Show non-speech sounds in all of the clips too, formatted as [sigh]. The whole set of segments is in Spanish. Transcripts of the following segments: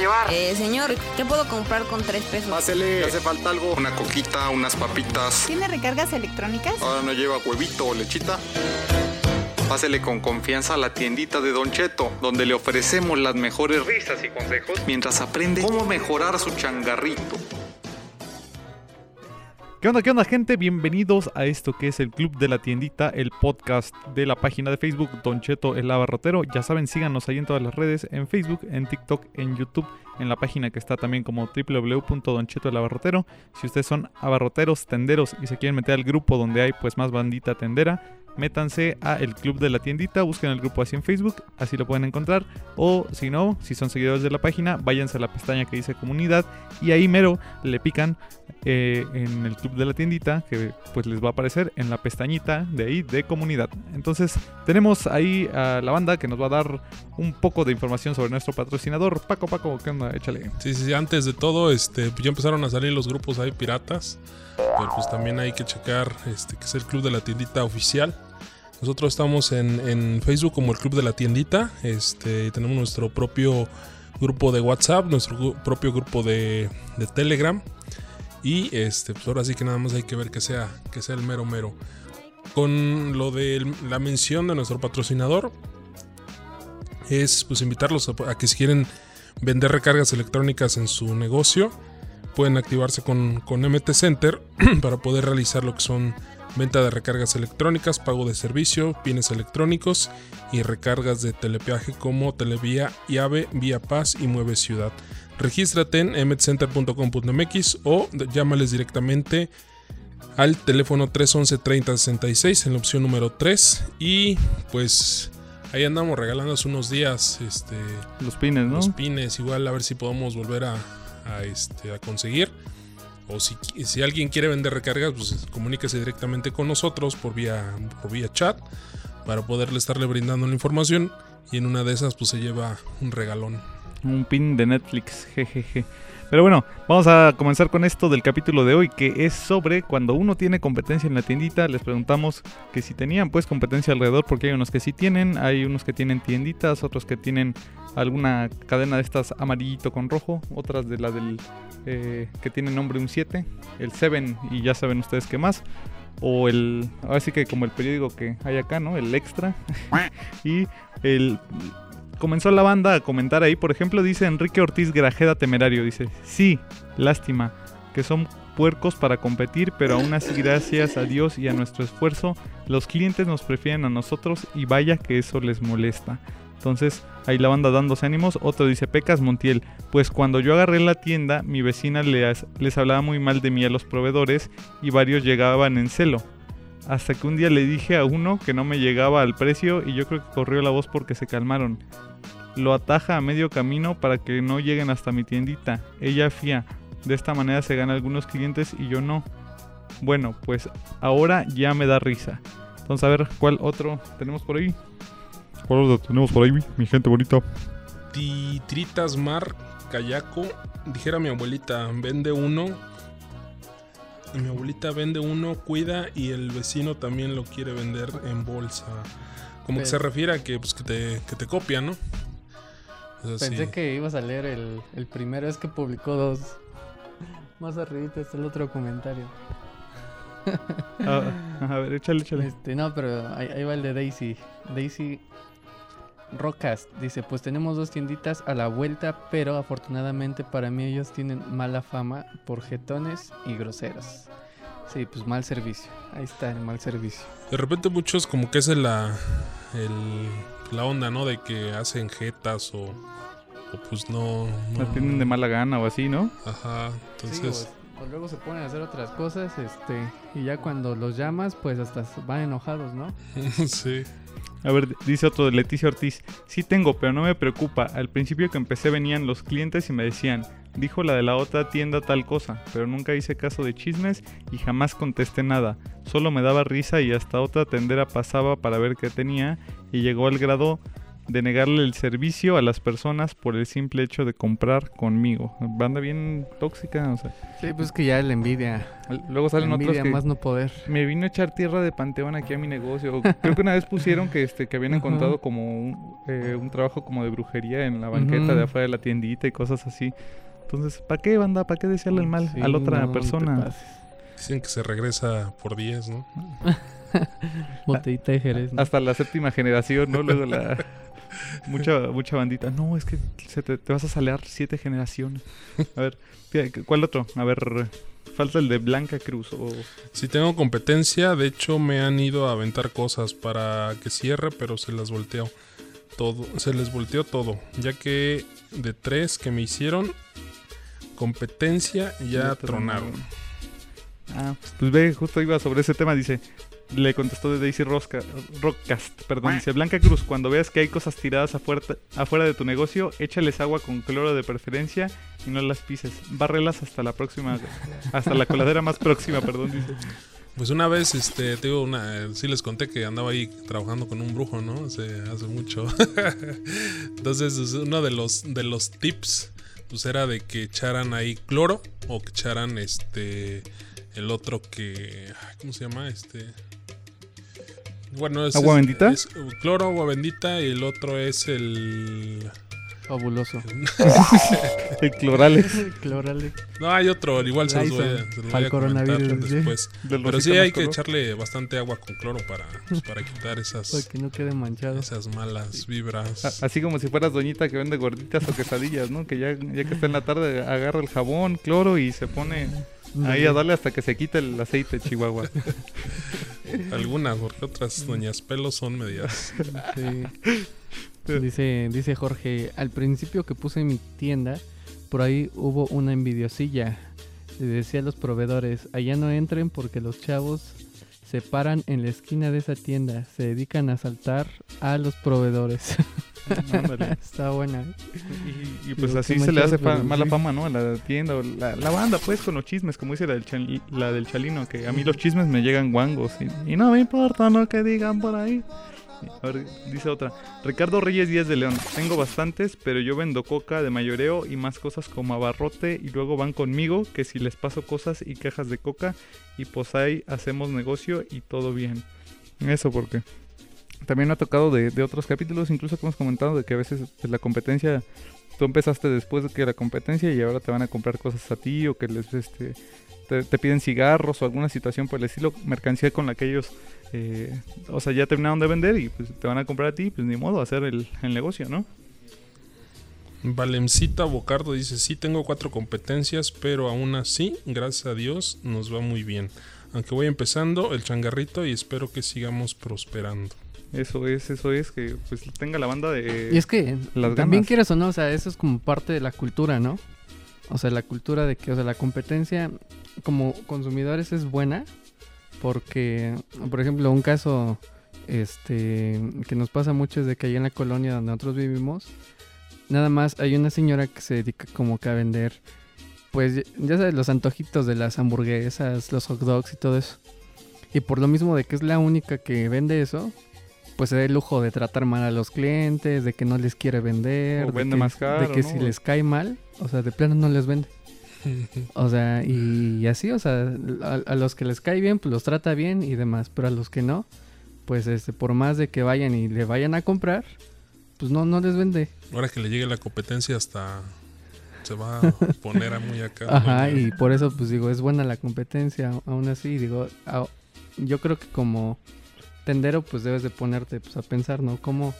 llevar? Eh, señor, ¿qué puedo comprar con tres pesos? Pásele, ¿le hace falta algo? Una coquita, unas papitas. ¿Tiene recargas electrónicas? Ahora no lleva huevito o lechita. Pásele con confianza a la tiendita de Don Cheto, donde le ofrecemos las mejores risas y consejos mientras aprende cómo mejorar su changarrito. ¿Qué onda, qué onda, gente? Bienvenidos a esto que es el Club de la Tiendita, el podcast de la página de Facebook Don Cheto el Abarrotero. Ya saben, síganos ahí en todas las redes, en Facebook, en TikTok, en YouTube, en la página que está también como www.donchetoelabarrotero. Si ustedes son abarroteros, tenderos y se quieren meter al grupo donde hay pues más bandita tendera, métanse a el club de la tiendita, busquen el grupo así en Facebook, así lo pueden encontrar. O si no, si son seguidores de la página, váyanse a la pestaña que dice comunidad y ahí mero le pican eh, en el club de la tiendita, que pues les va a aparecer en la pestañita de ahí de comunidad. Entonces tenemos ahí a la banda que nos va a dar un poco de información sobre nuestro patrocinador. Paco, Paco, ¿qué onda? Échale. Sí, sí, sí, antes de todo, este, ya empezaron a salir los grupos ahí piratas. Pero pues también hay que checar este, que es el club de la tiendita oficial. Nosotros estamos en, en Facebook como el club de la tiendita. Este, tenemos nuestro propio grupo de WhatsApp, nuestro propio grupo de, de Telegram. Y este, pues ahora sí que nada más hay que ver que sea, que sea el mero mero. Con lo de la mención de nuestro patrocinador, es pues invitarlos a, a que si quieren vender recargas electrónicas en su negocio, pueden activarse con, con MT Center [clears throat] para poder realizar lo que son venta de recargas electrónicas, pago de servicio, pines electrónicos y recargas de telepeaje como Televía, Llave, Vía Paz y Mueve Ciudad. Regístrate en mtcenter.com.mx o llámales directamente al teléfono 311 3066 en la opción número 3 y pues ahí andamos regalándonos unos días este Los pines, ¿no? los pines, igual a ver si podemos volver a, a, este, a conseguir. O si, si alguien quiere vender recargas, pues comuníquese directamente con nosotros por vía, por vía chat para poderle estarle brindando la información. Y en una de esas, pues se lleva un regalón. Un pin de Netflix, jejeje. Pero bueno, vamos a comenzar con esto del capítulo de hoy, que es sobre cuando uno tiene competencia en la tiendita. Les preguntamos que si tenían pues competencia alrededor, porque hay unos que sí tienen, hay unos que tienen tienditas, otros que tienen alguna cadena de estas amarillito con rojo, otras de la del eh, que tiene nombre un 7, el 7 y ya saben ustedes qué más. O el, ahora sí que como el periódico que hay acá, ¿no? El extra. [laughs] y el comenzó la banda a comentar ahí. Por ejemplo, dice Enrique Ortiz Grajeda Temerario. Dice, sí, lástima, que son puercos para competir, pero aún así gracias a Dios y a nuestro esfuerzo, los clientes nos prefieren a nosotros y vaya que eso les molesta. Entonces, ahí la banda dándose ánimos. Otro dice, Pecas Montiel, pues cuando yo agarré la tienda, mi vecina les, les hablaba muy mal de mí a los proveedores y varios llegaban en celo. Hasta que un día le dije a uno que no me llegaba al precio y yo creo que corrió la voz porque se calmaron lo ataja a medio camino para que no lleguen hasta mi tiendita. Ella fía. De esta manera se gana algunos clientes y yo no. Bueno, pues ahora ya me da risa. Entonces a ver cuál otro tenemos por ahí. ¿Cuál otro tenemos por ahí, mi- mi gente bonita? Titritas Mar Cayaco. Dijera mi abuelita, vende uno. Mi abuelita vende uno, cuida y el vecino también lo quiere vender en bolsa. Como que se refiere a que, pues, que, te, que te copian, ¿no? Pensé sí. que ibas a leer el, el primero, es que publicó dos. [laughs] Más arribita está el otro comentario. Ah, [laughs] a ver, échale, échale. Este, no, pero ahí, ahí va el de Daisy. Daisy Rocas dice, pues tenemos dos tienditas a la vuelta, pero afortunadamente para mí ellos tienen mala fama por jetones y groseros. Sí, pues mal servicio. Ahí está el mal servicio. De repente muchos como que es la, el- la onda, ¿no? De que hacen jetas o, o pues no... La no tienen de mala gana o así, ¿no? Ajá, Sí, entonces... o- o luego se ponen a hacer otras cosas, este, y ya cuando los llamas, pues hasta van enojados, ¿no? [laughs] sí. A ver, dice otro de Leticia Ortiz. Sí tengo, pero no me preocupa. Al principio que empecé venían los clientes y me decían, dijo la de la otra tienda tal cosa, pero nunca hice caso de chismes y jamás contesté nada. Solo me daba risa y hasta otra tendera pasaba para ver qué tenía y llegó al grado de negarle el servicio a las personas por el simple hecho de comprar conmigo. Banda bien tóxica, o sea. Sí, pues que ya la envidia. Luego salen la otros envidia que más no poder. me vino a echar tierra de panteón aquí a mi negocio. Creo que una vez pusieron que este que habían encontrado como un, eh, un trabajo como de brujería en la banqueta de afuera de la tiendita y cosas así. Entonces, ¿para qué, banda? ¿Para qué desearle el mal Sí, a la otra no, persona? Dicen que se regresa por 10, ¿no? [laughs] Botellita de Jerez. ¿no? Hasta la séptima generación, ¿no? Luego la... [laughs] Mucha, mucha bandita. No, es que se te, te vas a salar siete generaciones. A ver, ¿cuál otro? A ver, falta el de Blanca Cruz. O... Si tengo competencia, de hecho me han ido a aventar cosas para que cierre, pero se las volteó todo, se les volteó todo, ya que de tres que me hicieron competencia ya tronaron. Ah, pues ve, justo iba sobre ese tema, dice. Le contestó de Daisy Rosca, Rockcast, perdón, dice Blanca Cruz, cuando veas que hay cosas tiradas afuera, afuera de tu negocio, échales agua con cloro de preferencia y no las pises. Bárrelas hasta la próxima, [laughs] hasta la coladera más próxima, perdón, dice. Pues una vez, este, te digo, una, eh, sí les conté que andaba ahí trabajando con un brujo, ¿no? Hace, hace mucho. [laughs] Entonces, es uno de los, de los tips, pues era de que echaran ahí cloro o que echaran este, el otro que, ¿cómo se llama? Este... Bueno, es, ¿Agua es- bendita? es cloro, agua bendita y el otro es el... Fabuloso. [laughs] El clorales Clórale. No, hay otro, igual se los voy a, se los voy pa'l a comentar coronavirus, sí. después. Pero sí hay que color. echarle bastante agua con cloro para, pues, para quitar esas, Para que no quede manchado. esas malas vibras. A- Así como si fueras doñita que vende gorditas o quesadillas, ¿no? Que ya, ya que está en la tarde agarra el jabón, cloro y se pone ahí a darle hasta que se quite el aceite, Chihuahua. [laughs] Algunas, porque otras doñas pelos son medias. Sí. Dice, dice Jorge, al principio que puse mi tienda, por ahí hubo una envidiosilla. Le decía a los proveedores, allá no entren porque los chavos se paran en la esquina de esa tienda, se dedican a asaltar a los proveedores. [laughs] [laughs] Está buena. Y, y pues Digo, así se le hace mala fama, ¿no? A la tienda o la, la banda, pues, con los chismes, como dice la del, chal- la del Chalino, que a mí los chismes me llegan guangos y, y no me importa lo que digan por ahí. A ver, dice otra. Ricardo Reyes Díaz de León. Tengo bastantes, pero yo vendo coca de mayoreo y más cosas como abarrote y luego van conmigo que si les paso cosas y cajas de coca y pues ahí hacemos negocio y todo bien. Eso porque también ha tocado de, de otros capítulos, incluso que hemos comentado de que a veces pues, la competencia, tú empezaste después de que la competencia y ahora te van a comprar cosas a ti o que les este te, piden cigarros o alguna situación por el estilo, mercancía con la que ellos, eh, o sea, ya terminaron de vender y pues te van a comprar a ti, pues ni modo, hacer el, el negocio, ¿no? Valemcita Bocardo dice, sí tengo cuatro competencias, pero aún así, gracias a Dios, nos va muy bien. Aunque voy empezando el changarrito y espero que sigamos prosperando. Eso es, eso es, que pues tenga la banda de... Y es que las también ganas. quieras o no, o sea, eso es como parte de la cultura, ¿no? O sea, la cultura de que, o sea, la competencia como consumidores es buena porque, por ejemplo, un caso este que nos pasa mucho es de que allá en la colonia donde nosotros vivimos, nada más hay una señora que se dedica como que a vender, pues ya sabes, los antojitos de las hamburguesas, los hot dogs y todo eso. Y por lo mismo de que es la única que vende eso, pues se da el lujo de tratar mal a los clientes, de que no les quiere vender, O de vende que, más caro, de que ¿no? si les cae mal, o sea, de plano no les vende. [laughs] O sea, y, y así, o sea, a, a los que les cae bien, pues los trata bien y demás, pero a los que no, pues este, por más de que vayan y le vayan a comprar, pues no, no les vende. Ahora que le llegue la competencia hasta se va a [laughs] poner a muy acá. Ajá, ¿no? y por eso, pues digo, es buena la competencia, aún así, digo, a- yo creo que como tendero, pues debes de ponerte pues, a pensar, ¿no? ¿Cómo,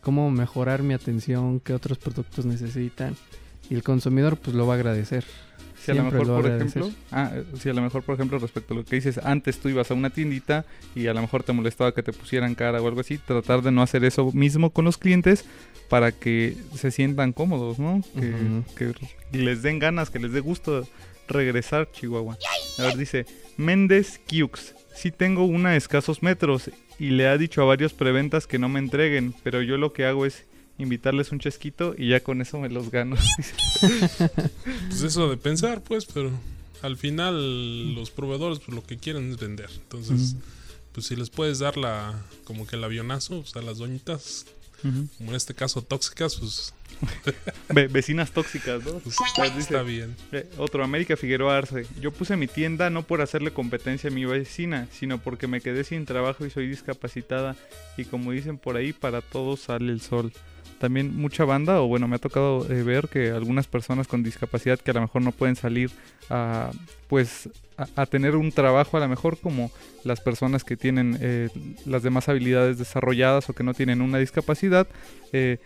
cómo mejorar mi atención, qué otros productos necesitan, y el consumidor, pues lo va a agradecer. Si a lo mejor, lo por agradecer. ejemplo, ah, eh, si a lo mejor, por ejemplo, respecto a lo que dices, antes tú ibas a una tiendita y a lo mejor te molestaba que te pusieran cara o algo así, tratar de no hacer eso mismo con los clientes para que se sientan cómodos, ¿no? Que, Ujú. que les den ganas, que les dé gusto regresar, Chihuahua. A ver, dice Méndez Kiux. Sí tengo una a escasos metros y le ha dicho a varios preventas que no me entreguen, pero yo lo que hago es invitarles un chesquito y ya con eso me los gano. [laughs] Pues eso de pensar, pues, pero al final los proveedores pues lo que quieren es vender. Entonces, pues si les puedes dar la como que el avionazo, o sea, las doñitas Como en este caso tóxicas, pues, [laughs] Ve- vecinas tóxicas, ¿no? pues, Pues dice- está bien. Eh, otro, América Figueroa Arce. Yo puse mi tienda no por hacerle competencia a mi vecina, sino porque me quedé sin trabajo y soy discapacitada. Y como dicen por ahí, para todos sale el sol. También mucha banda, o bueno, me ha tocado eh, ver que algunas personas con discapacidad que a lo mejor no pueden salir a, pues, a, tener un trabajo a lo mejor como las personas que tienen eh, las demás habilidades desarrolladas o que no tienen una discapacidad, eh,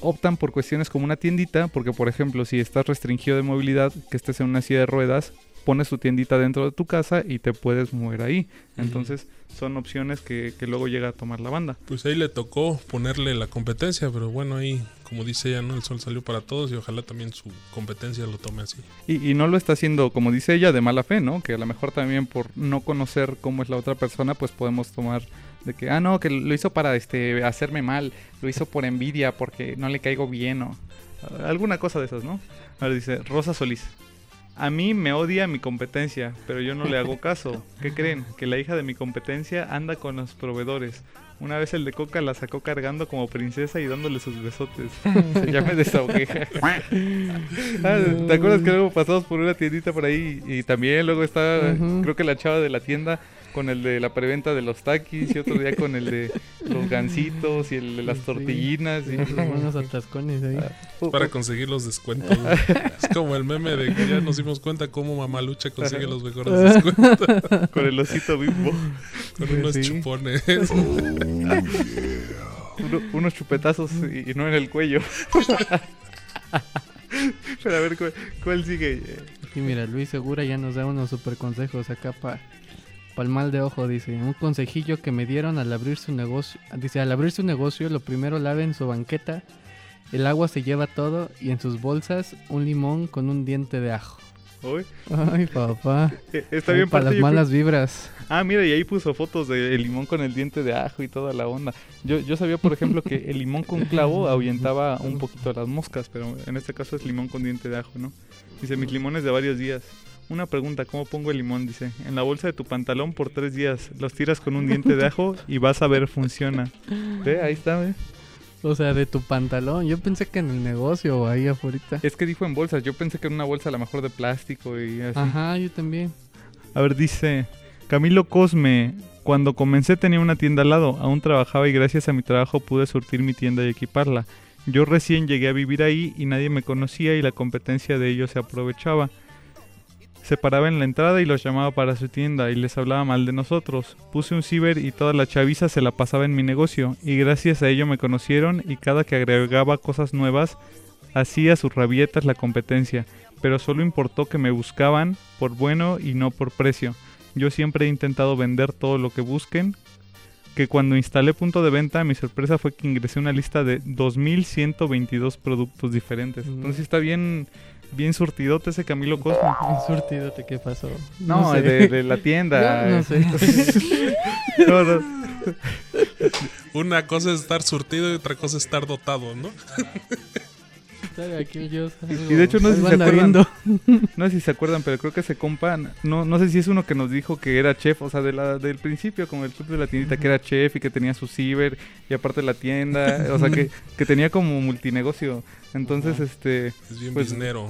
optan por cuestiones como una tiendita, porque por ejemplo, si estás restringido de movilidad, que estés en una silla de ruedas, pones tu tiendita dentro de tu casa y te puedes mover ahí. Entonces, son opciones que, que luego llega a tomar la banda. Pues ahí le tocó ponerle la competencia, pero bueno, ahí, como dice ella, ¿no? El sol salió para todos y ojalá también su competencia lo tome así. Y, y no lo está haciendo, como dice ella, de mala fe, ¿no? Que a lo mejor también por no conocer cómo es la otra persona, pues podemos tomar de que, ah, no, que lo hizo para este hacerme mal, lo hizo por envidia, porque no le caigo bien o alguna cosa de esas, ¿no? Ahora dice, Rosa Solís. A mí me odia mi competencia, pero yo no le hago caso. ¿Qué creen? Que la hija de mi competencia anda con los proveedores. Una vez el de Coca la sacó cargando como princesa y dándole sus besotes. [laughs] Se llama desahogué. [laughs] Ah, ¿Te acuerdas que luego pasamos por una tiendita por ahí y también luego está, creo que la chava de la tienda con el de la preventa de los taquis y otro día con el de los gancitos y el de las Sí. tortillinas y Esos buenos atascones ahí. Uh, Para conseguir los descuentos. es como el meme de que ya nos dimos cuenta cómo Mamalucha consigue los mejores descuentos con el osito bimbo, con unos Sí. chupones. Uno- unos chupetazos y, y no en el cuello. Pero a ver cuál, cuál sigue. Y mira, Luis Segura ya nos da unos super consejos acá para el mal de ojo, dice. Un consejillo que me dieron al abrir su negocio. Dice, al abrir su negocio, lo primero laven su banqueta, el agua se lleva todo y en sus bolsas un limón con un diente de ajo. Uy, Ay, papá. [laughs] está bien para parte, las creo- malas vibras. Ah, mira, y ahí puso fotos del limón con el diente de ajo y toda la onda. Yo, yo sabía, por ejemplo, que el limón con clavo [laughs] ahuyentaba un poquito a las moscas, pero en este caso es limón con diente de ajo, ¿no? Dice, mis limones de varios días. Una pregunta, ¿cómo pongo el limón? Dice, en la bolsa de tu pantalón por tres días. Los tiras con un diente de ajo y vas a ver, funciona. Ve, ahí está, ve. O sea, de tu pantalón. Yo pensé que en el negocio o ahí afuera. Es que dijo en bolsas, yo pensé que era una bolsa a lo mejor de plástico y así. Ajá, yo también. A ver, dice Camilo Cosme. Cuando comencé tenía una tienda al lado, aún trabajaba y gracias a mi trabajo pude surtir mi tienda y equiparla. Yo recién llegué a vivir ahí y nadie me conocía y la competencia de ellos se aprovechaba. Se paraba en la entrada y los llamaba para su tienda y les hablaba mal de nosotros. Puse un ciber y toda la chaviza se la pasaba en mi negocio y gracias a ello me conocieron y cada que agregaba cosas nuevas hacía sus rabietas la competencia, pero solo importó que me buscaban por bueno y no por precio. Yo siempre he intentado vender todo lo que busquen. Que cuando instalé punto de venta, mi sorpresa fue que ingresé una lista de 2.122 productos diferentes. Entonces está bien, bien surtidote ese Camilo Cosmo. Un [laughs] surtidote, ¿qué pasó? No, sé. de, de la tienda. [laughs] No sé. [laughs] No, no. Una cosa es estar surtido y otra cosa es estar dotado, ¿no? Sabe aquí el Dios, Y de hecho no sé si se acuerdan. viendo. [laughs] No sé si se acuerdan, pero creo que ese compa, no, no sé si es uno que nos dijo que era chef, o sea, de la, del principio, como el club de la tiendita, que era chef y que tenía su ciber y aparte la tienda, o sea, que, [laughs] que tenía como multinegocio. Entonces, este, Es bien Pues- biznero.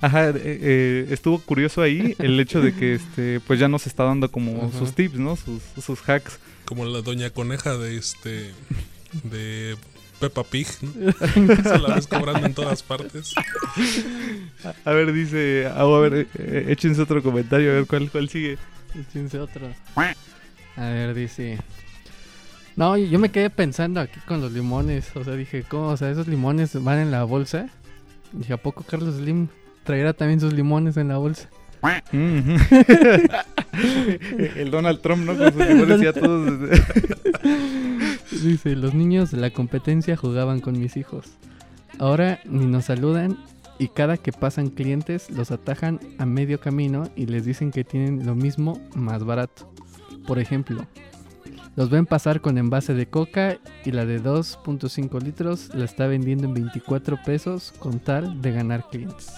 ajá, eh, eh, estuvo curioso ahí el hecho de que, este, pues ya nos está dando como sus tips, ¿no? Sus, sus hacks. Como la doña coneja de este. de Peppa Pig, ¿no? [laughs] Se la ves cobrando en todas partes. A ver, dice, ah, a ver, eh, eh, échense otro comentario, a ver cuál, cuál sigue. Échense otro. A ver, dice. No, yo me quedé pensando aquí con los limones. O sea, dije, ¿cómo? O sea, esos limones van en la bolsa. Dije, ¿a poco Carlos Slim traerá también sus limones en la bolsa? Mm. [laughs] el Donald Trump, ¿no? Con sus limones y a todos. [laughs] Dice, los niños de la competencia jugaban con mis hijos. Ahora ni nos saludan y cada que pasan clientes los atajan a medio camino y les dicen que tienen lo mismo más barato. Por ejemplo, los ven pasar con envase de coca y la de 2.5 litros la está vendiendo en 24 pesos con tal de ganar clientes.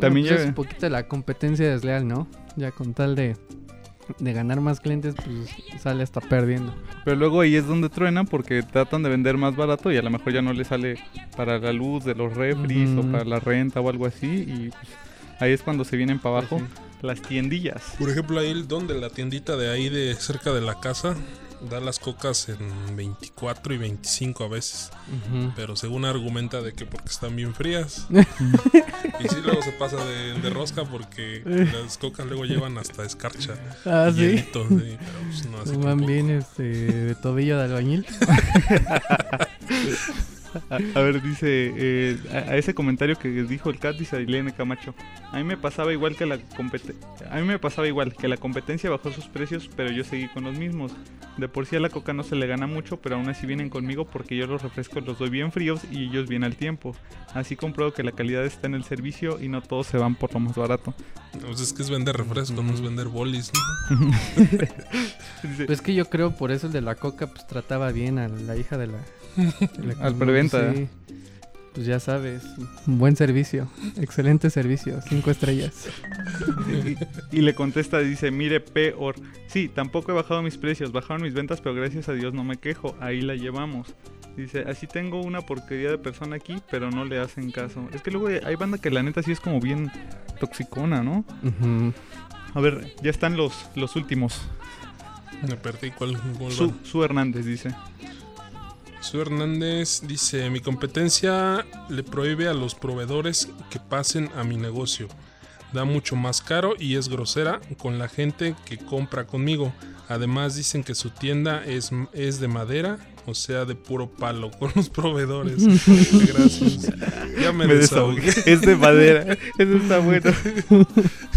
También Bueno, pues es un poquito la competencia desleal, ¿no? Ya con tal de, de ganar más clientes, pues sale hasta perdiendo. Pero luego ahí es donde truenan porque tratan de vender más barato y a lo mejor ya no les sale para la luz de los refris Ujú. o para la renta o algo así. Y pues, ahí es cuando se vienen para abajo Pues las tiendillas. Por ejemplo, ahí el don de la tiendita de ahí de cerca de la casa da las cocas en 24 y 25 a veces. Pero según argumenta de que porque están bien frías. [laughs] y sí, luego se pasa de, de rosca porque las cocas luego llevan hasta escarcha. Ah, sí. hielito, sí, pero pues no, así Van tampoco. bien este, de tobillo de albañil. [laughs] A, a ver, dice, eh, a, a ese comentario que dijo el cat, dice Ailene Camacho. A mí me pasaba igual que la. A mí me pasaba igual que la competencia bajó sus precios, pero yo seguí con los mismos. De por sí a la coca no se le gana mucho, pero aún así vienen conmigo porque yo los refrescos los doy bien fríos y ellos bien al tiempo. Así compruebo que la calidad está en el servicio y no todos se van por lo más barato. Pues es que es vender refresco, no es vender bolis. ¿no? [laughs] Pues que yo creo por eso el de la coca pues trataba bien a la hija de la... de la- [laughs] Al preventa. Sí. Pues ya sabes, un buen servicio, excelente servicio, cinco estrellas. [laughs] Y, y le contesta, dice, mire, peor. Sí, tampoco he bajado mis precios, bajaron mis ventas, pero gracias a Dios no me quejo, ahí la llevamos. Dice, así tengo una porquería de persona aquí, pero no le hacen caso. Es que luego hay banda que la neta sí es como bien toxicona, ¿no? A ver, ya están los, los últimos. Me perdí cuál. cuál Su? Su Hernández dice. Su Hernández dice, mi competencia le prohíbe a los proveedores que pasen a mi negocio. Da mucho más caro y es grosera con la gente que compra conmigo. Además dicen que su tienda es, es de madera, o sea, de puro palo con los proveedores. [laughs] Gracias. Ya me, Me desahogué. desahogué. Es de madera. Eso está bueno. [laughs]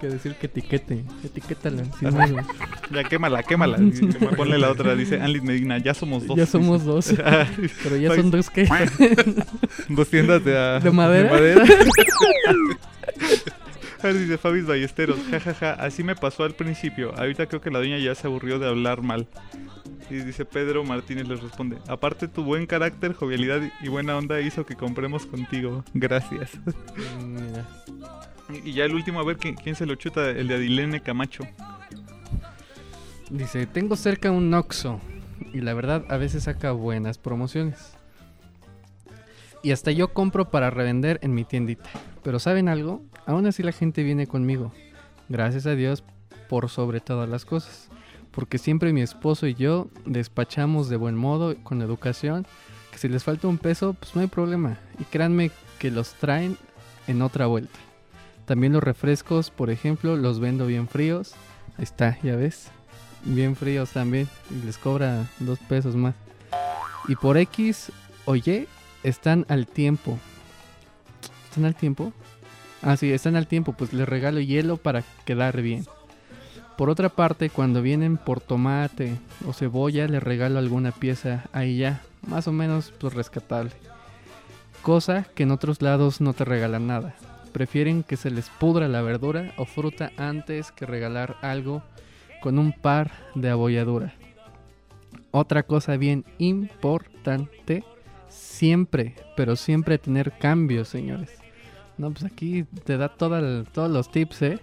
No, que decir que etiquete, etiquétala. sin miedo. [laughs] Ya quémala, quémala. [laughs] Ponle la otra. Dice Anlit Medina, ya somos dos. Ya somos dos, [laughs] Ah, pero ya son dos que... Dos tiendas de, ah, ¿De madera? A ver, dice Fabis Ballesteros, jajaja, así me pasó al principio. Ahorita creo que la doña ya se aburrió de hablar mal. Y dice Pedro Martínez les responde, aparte tu buen carácter, jovialidad y buena onda hizo que compremos contigo. Gracias. Mira. Y ya el último, a ver ¿quién, se lo chuta, el de Adilene Camacho. Dice, tengo cerca un Oxxo y la verdad a veces saca buenas promociones. Y hasta yo compro para revender en mi tiendita. Pero ¿saben algo? Aún así la gente viene conmigo. Gracias a Dios por sobre todas las cosas. Porque siempre mi esposo y yo despachamos de buen modo, con educación. Que si les falta un peso, pues no hay problema. Y créanme que los traen en otra vuelta. También los refrescos, por ejemplo, los vendo bien fríos. Ahí está, ya ves. Bien fríos también. Y les cobra dos pesos más. Y por X o Y están al tiempo. ¿Están al tiempo? Ah, sí, están al tiempo. Pues les regalo hielo para quedar bien. Por otra parte, cuando vienen por tomate o cebolla, les regalo alguna pieza ahí ya. Más o menos, pues rescatable. Cosa que en otros lados no te regalan nada. Prefieren que se les pudra la verdura o fruta antes que regalar algo con un par de abolladura. Otra cosa bien importante, siempre, pero siempre tener cambios, señores. No, pues aquí te da el- todos los tips, ¿eh?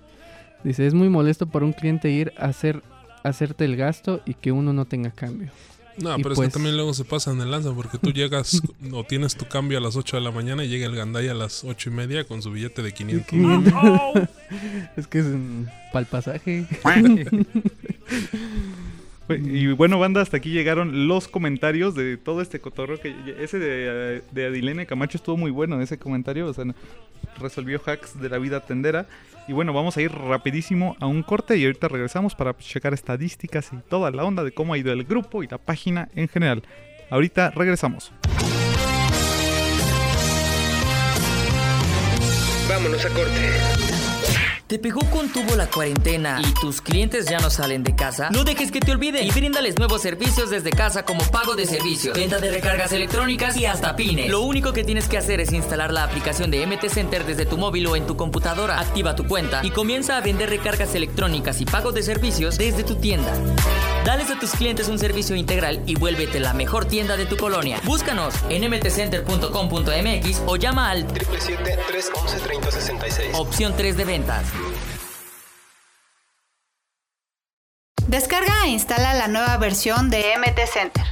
Dice, es muy molesto para un cliente ir a hacer, hacerte el gasto y que uno no tenga cambio. No, pero es pues- que también luego se pasan de lanza porque tú llegas [laughs] o tienes tu cambio a las 8 de la mañana y llega el gandaya a las 8 y media con su billete de 500. [laughs] [laughs] es que es para el pasaje. Y bueno, banda, hasta aquí llegaron los comentarios de todo este cotorro. que Ese de, de Adilene Camacho estuvo muy bueno, ese comentario. O sea, resolvió hacks de la vida tendera. Y bueno, vamos a ir rapidísimo a un corte y ahorita regresamos para checar estadísticas y toda la onda de cómo ha ido el grupo y la página en general. Ahorita regresamos. Vámonos a corte. ¿Te pegó con tubo la cuarentena y tus clientes ya no salen de casa? No dejes que te olviden y bríndales nuevos servicios desde casa como pago de servicios, venta de recargas electrónicas y hasta pines. Lo único que tienes que hacer es instalar la aplicación de MT Center desde tu móvil o en tu computadora, activa tu cuenta y comienza a vender recargas electrónicas y pagos de servicios desde tu tienda. Dales a tus clientes un servicio integral y vuélvete la mejor tienda de tu colonia. Búscanos en mtcenter.com.mx o llama al 777-311-3066. opción 3 de ventas. Descarga e instala la nueva versión de MT Center.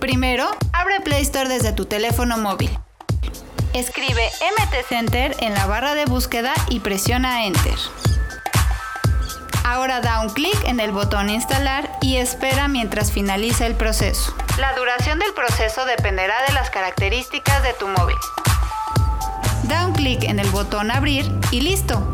Primero, abre Play Store desde tu teléfono móvil. Escribe MT Center en la barra de búsqueda y presiona Enter. Ahora da un clic en el botón Instalar y espera mientras finaliza el proceso. La duración del proceso dependerá de las características de tu móvil. Da un clic en el botón Abrir y listo,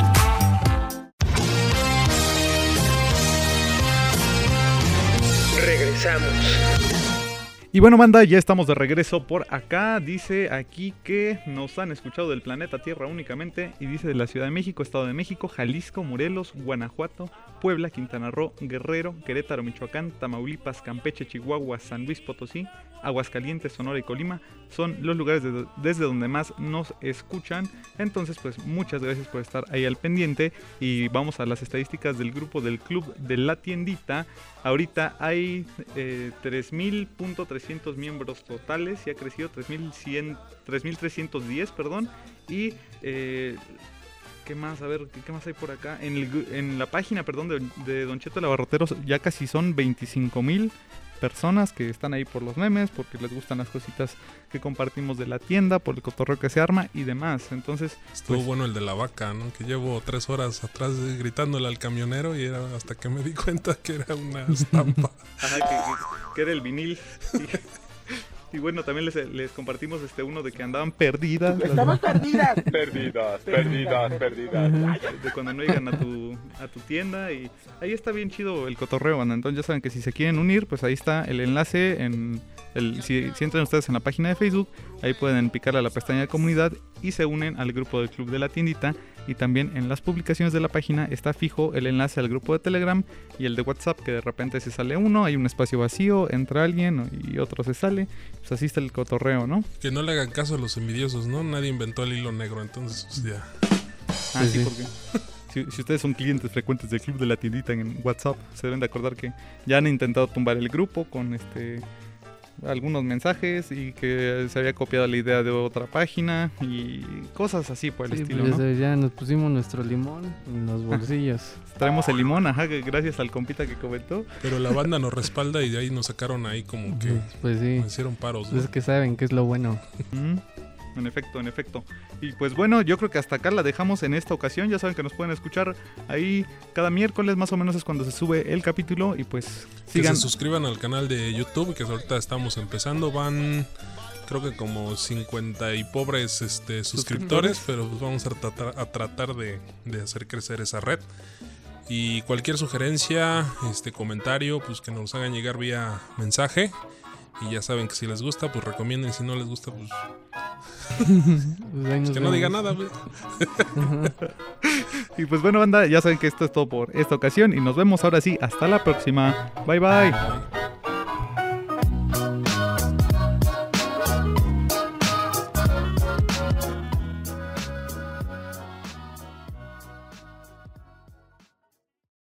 Regresamos. Y bueno, banda, ya estamos de regreso por acá. Dice aquí que nos han escuchado del planeta Tierra únicamente. Y dice de la Ciudad de México, Estado de México, Jalisco, Morelos, Guanajuato, Puebla, Quintana Roo, Guerrero, Querétaro, Michoacán, Tamaulipas, Campeche, Chihuahua, San Luis Potosí, Aguascalientes, Sonora y Colima. Son los lugares de- desde donde más nos escuchan. Entonces, pues muchas gracias por estar ahí al pendiente. Y vamos a las estadísticas del grupo del Club de la Tiendita. Ahorita hay eh, 3.300 miembros totales y ha crecido 3.100 3.310, perdón. Y eh, ¿qué más? A ver, ¿qué, más hay por acá? En, en la página, perdón, de, de Don Cheto Labarroteros ya casi son 25.000 personas que están ahí por los memes, porque les gustan las cositas que compartimos de la tienda, por el cotorreo que se arma y demás. Entonces, Estuvo Pues- bueno el de la vaca, ¿no? Que llevo tres horas atrás gritándole al camionero y era hasta que me di cuenta que era una estampa. [laughs] Ajá, que, que- que era el vinil. Y, [laughs] y bueno, también les, les compartimos este uno de que andaban perdidas. las- [laughs] perdidas. Perdidas, perdidas, perdidas. de cuando no llegan a tu, a tu tienda y ahí está bien chido el cotorreo, banda. Entonces ya saben que si se quieren unir, pues ahí está el enlace en el, si, si entran ustedes en la página de Facebook, ahí pueden picar a la pestaña de comunidad y se unen al grupo del club de la tiendita y también en las publicaciones de la página está fijo el enlace al grupo de Telegram y el de WhatsApp que de repente se sale uno, hay un espacio vacío, entra alguien y otro se sale, pues así está el cotorreo, ¿no? Que no le hagan caso a los envidiosos, ¿no? Nadie inventó el hilo negro, entonces pues ya. Ah, sí, sí. porque si, si ustedes son clientes frecuentes del club de la tiendita en WhatsApp, se deben de acordar que ya han intentado tumbar el grupo con este algunos mensajes y que se había copiado la idea de otra página y cosas así por el Sí, estilo, pues, ¿no? ya nos pusimos nuestro limón en los bolsillos. [laughs] Traemos el limón, ajá, que gracias al compita que comentó. Pero la banda nos respalda y de ahí nos sacaron ahí como que pues sí. nos hicieron paros, ¿no? Es que saben que es lo bueno. En efecto, en efecto. Y pues bueno, yo creo que hasta acá la dejamos en esta ocasión. Ya saben que nos pueden escuchar ahí cada miércoles, más o menos es cuando se sube el capítulo. Y pues Que sigan. se suscriban al canal de YouTube, que ahorita estamos empezando. Van, creo que como 50 y pobres este, suscriptores, Suscriptores. pero pues vamos a tratar, a tratar de, de hacer crecer esa red. Y cualquier sugerencia, este comentario, pues que nos hagan llegar vía mensaje. Y ya saben que si les gusta, pues recomienden. Si no les gusta, pues, [laughs] Pues nos que no diga nada. güey. [laughs] Y pues bueno, banda, ya saben que esto es todo por esta ocasión. Y nos vemos ahora sí. Hasta la próxima. Bye bye. Bye.